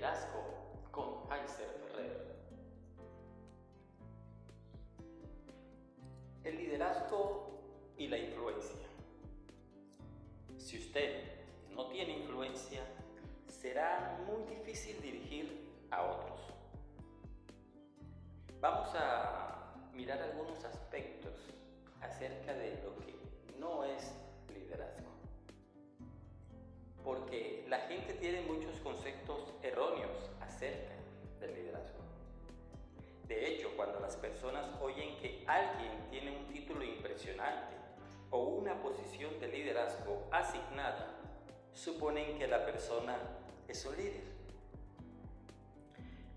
Liderazgo con Heiser Ferrer. El liderazgo y la influencia. Si usted no tiene influencia, será muy difícil dirigir a otros. Vamos a mirar algunos aspectos acerca de lo que no es las personas oyen que alguien tiene un título impresionante o una posición de liderazgo asignada, suponen que la persona es un líder.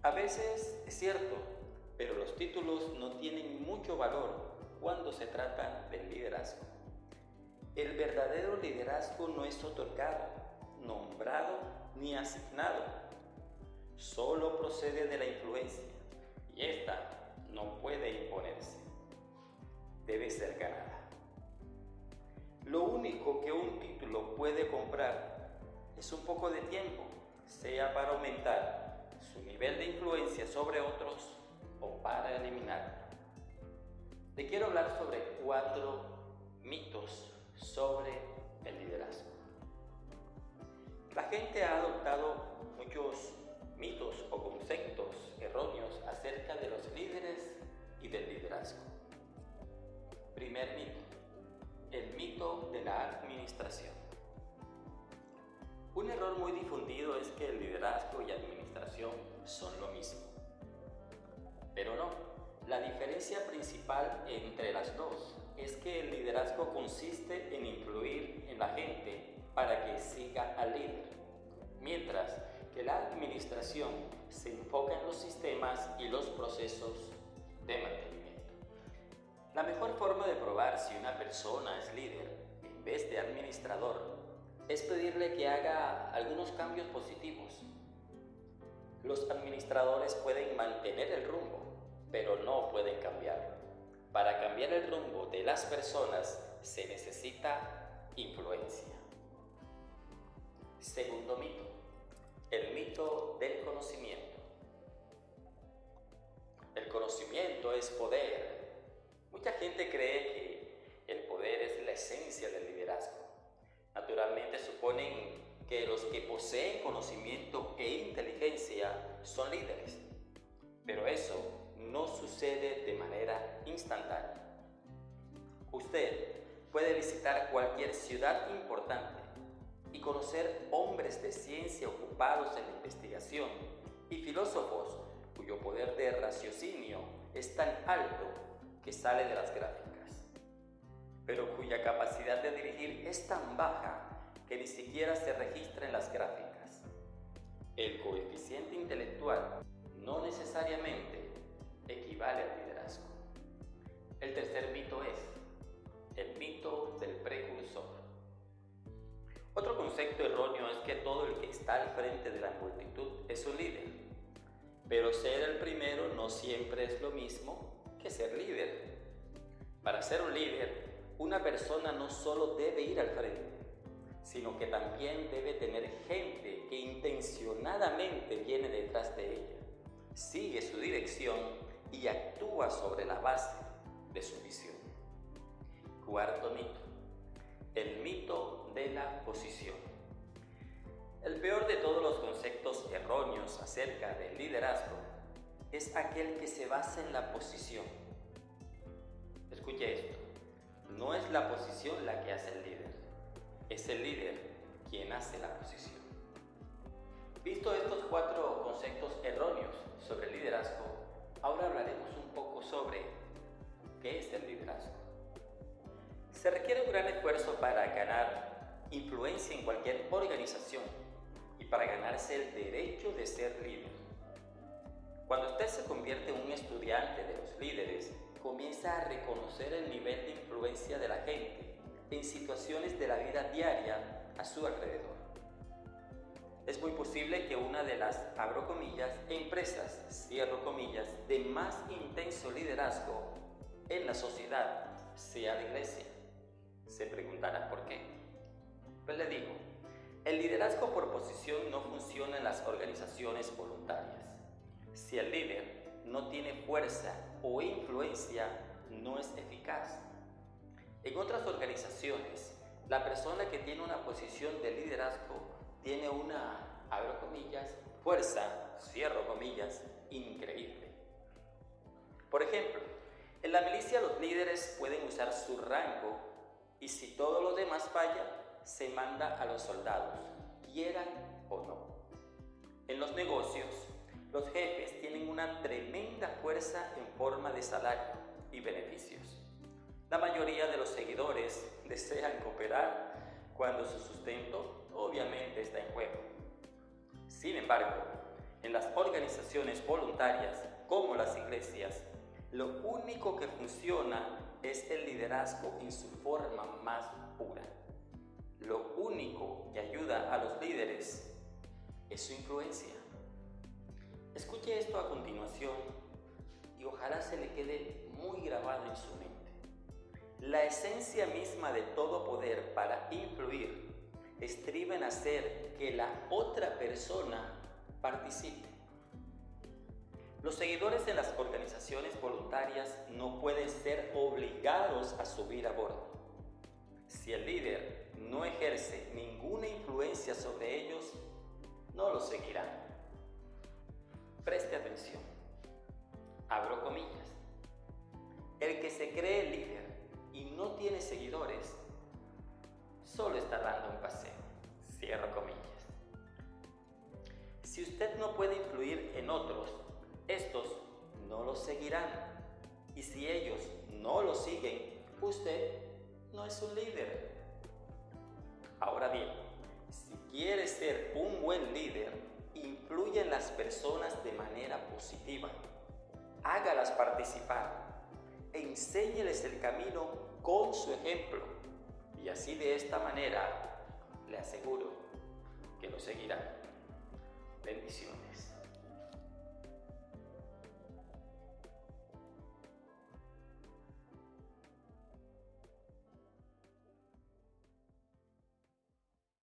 A veces es cierto, pero los títulos no tienen mucho valor cuando se trata del liderazgo. El verdadero liderazgo no es otorgado, nombrado ni asignado. Solo procede de la influencia y esta no puede imponerse. Debe ser ganada. Lo único que un título puede comprar es un poco de tiempo, sea para aumentar su nivel de influencia sobre otros o para eliminarlo. Te quiero hablar sobre cuatro mitos sobre el liderazgo. La gente ha adoptado muchos mitos o conceptos erróneos acerca de los líderes y del liderazgo. Primer mito, el mito de la administración. Un error muy difundido es que el liderazgo y administración son lo mismo. Pero no, la diferencia principal entre las dos es que el liderazgo consiste en influir en la gente para que siga al líder, mientras que la administración se enfoca en los sistemas y los procesos de mantenimiento. La mejor forma de probar si una persona es líder en vez de administrador es pedirle que haga algunos cambios positivos. Los administradores pueden mantener el rumbo, pero no pueden cambiarlo. Para cambiar el rumbo de las personas se necesita influencia. Segundo mito, el mito del conocimiento. Es poder. Mucha gente cree que el poder es la esencia del liderazgo. Naturalmente suponen que los que poseen conocimiento e inteligencia son líderes. Pero eso no sucede de manera instantánea. Usted puede visitar cualquier ciudad importante y conocer hombres de ciencia ocupados en la investigación y filósofos cuyo poder de raciocinio es tan alto que sale de las gráficas, pero cuya capacidad de dirigir es tan baja que ni siquiera se registra en las gráficas. El coeficiente intelectual no necesariamente equivale al liderazgo. El tercer mito es el mito del precursor. Otro concepto erróneo es que todo el que está al frente de la multitud es un líder. Pero ser el primero no siempre es lo mismo que ser líder. Para ser un líder, una persona no solo debe ir al frente, sino que también debe tener gente que intencionadamente viene detrás de ella, sigue su dirección y actúa sobre la base de su visión. Cuarto mito el mito de la posición. El peor de todos los conceptos erróneos acerca del liderazgo es aquel que se basa en la posición. Escuche esto, no es la posición la que hace el líder, es el líder quien hace la posición. Visto estos cuatro conceptos erróneos sobre el liderazgo, ahora hablaremos un poco sobre qué es el liderazgo. Se requiere un gran esfuerzo para ganar influencia en cualquier organización y para ganarse el derecho de ser líder. Cuando usted se convierte en un estudiante de los líderes, comienza a reconocer el nivel de influencia de la gente en situaciones de la vida diaria a su alrededor. Es muy posible que una de las, abro comillas, empresas, cierro comillas, de más intenso liderazgo en la sociedad sea la iglesia. Se preguntará por qué. Pues le digo, El liderazgo por posición no funciona en las organizaciones voluntarias. Si el líder no tiene fuerza o influencia, no es eficaz. En otras organizaciones, la persona que tiene una posición de liderazgo tiene una, fuerza, cierro comillas, increíble. Por ejemplo, en la milicia los líderes pueden usar su rango y si todo lo demás falla, se manda a los soldados, quieran o no. En los negocios, los jefes tienen una tremenda fuerza en forma de salario y beneficios. La mayoría de los seguidores desean cooperar cuando su sustento obviamente está en juego. Sin embargo, en las organizaciones voluntarias como las iglesias, lo único que funciona es el liderazgo en su forma más pura. Lo único que ayuda a los líderes es su influencia. Escuche esto a continuación y ojalá se le quede muy grabado en su mente. La esencia misma de todo poder para influir estriba en hacer que la otra persona participe. Los seguidores de las organizaciones voluntarias no pueden ser obligados a subir a bordo. Si el líder no ejerce ninguna influencia sobre ellos, no los seguirán. Preste atención. Abro comillas. El que se cree líder y no tiene seguidores, solo está dando un paseo. Cierro comillas. Si usted no puede influir en otros, estos no lo seguirán. Y si ellos no lo siguen, usted no es un líder. Ahora bien, si quiere ser un buen líder, influye en las personas de manera positiva. Hágalas participar. Enséñeles el camino con su ejemplo. Y así de esta manera le aseguro que lo seguirán. Bendiciones.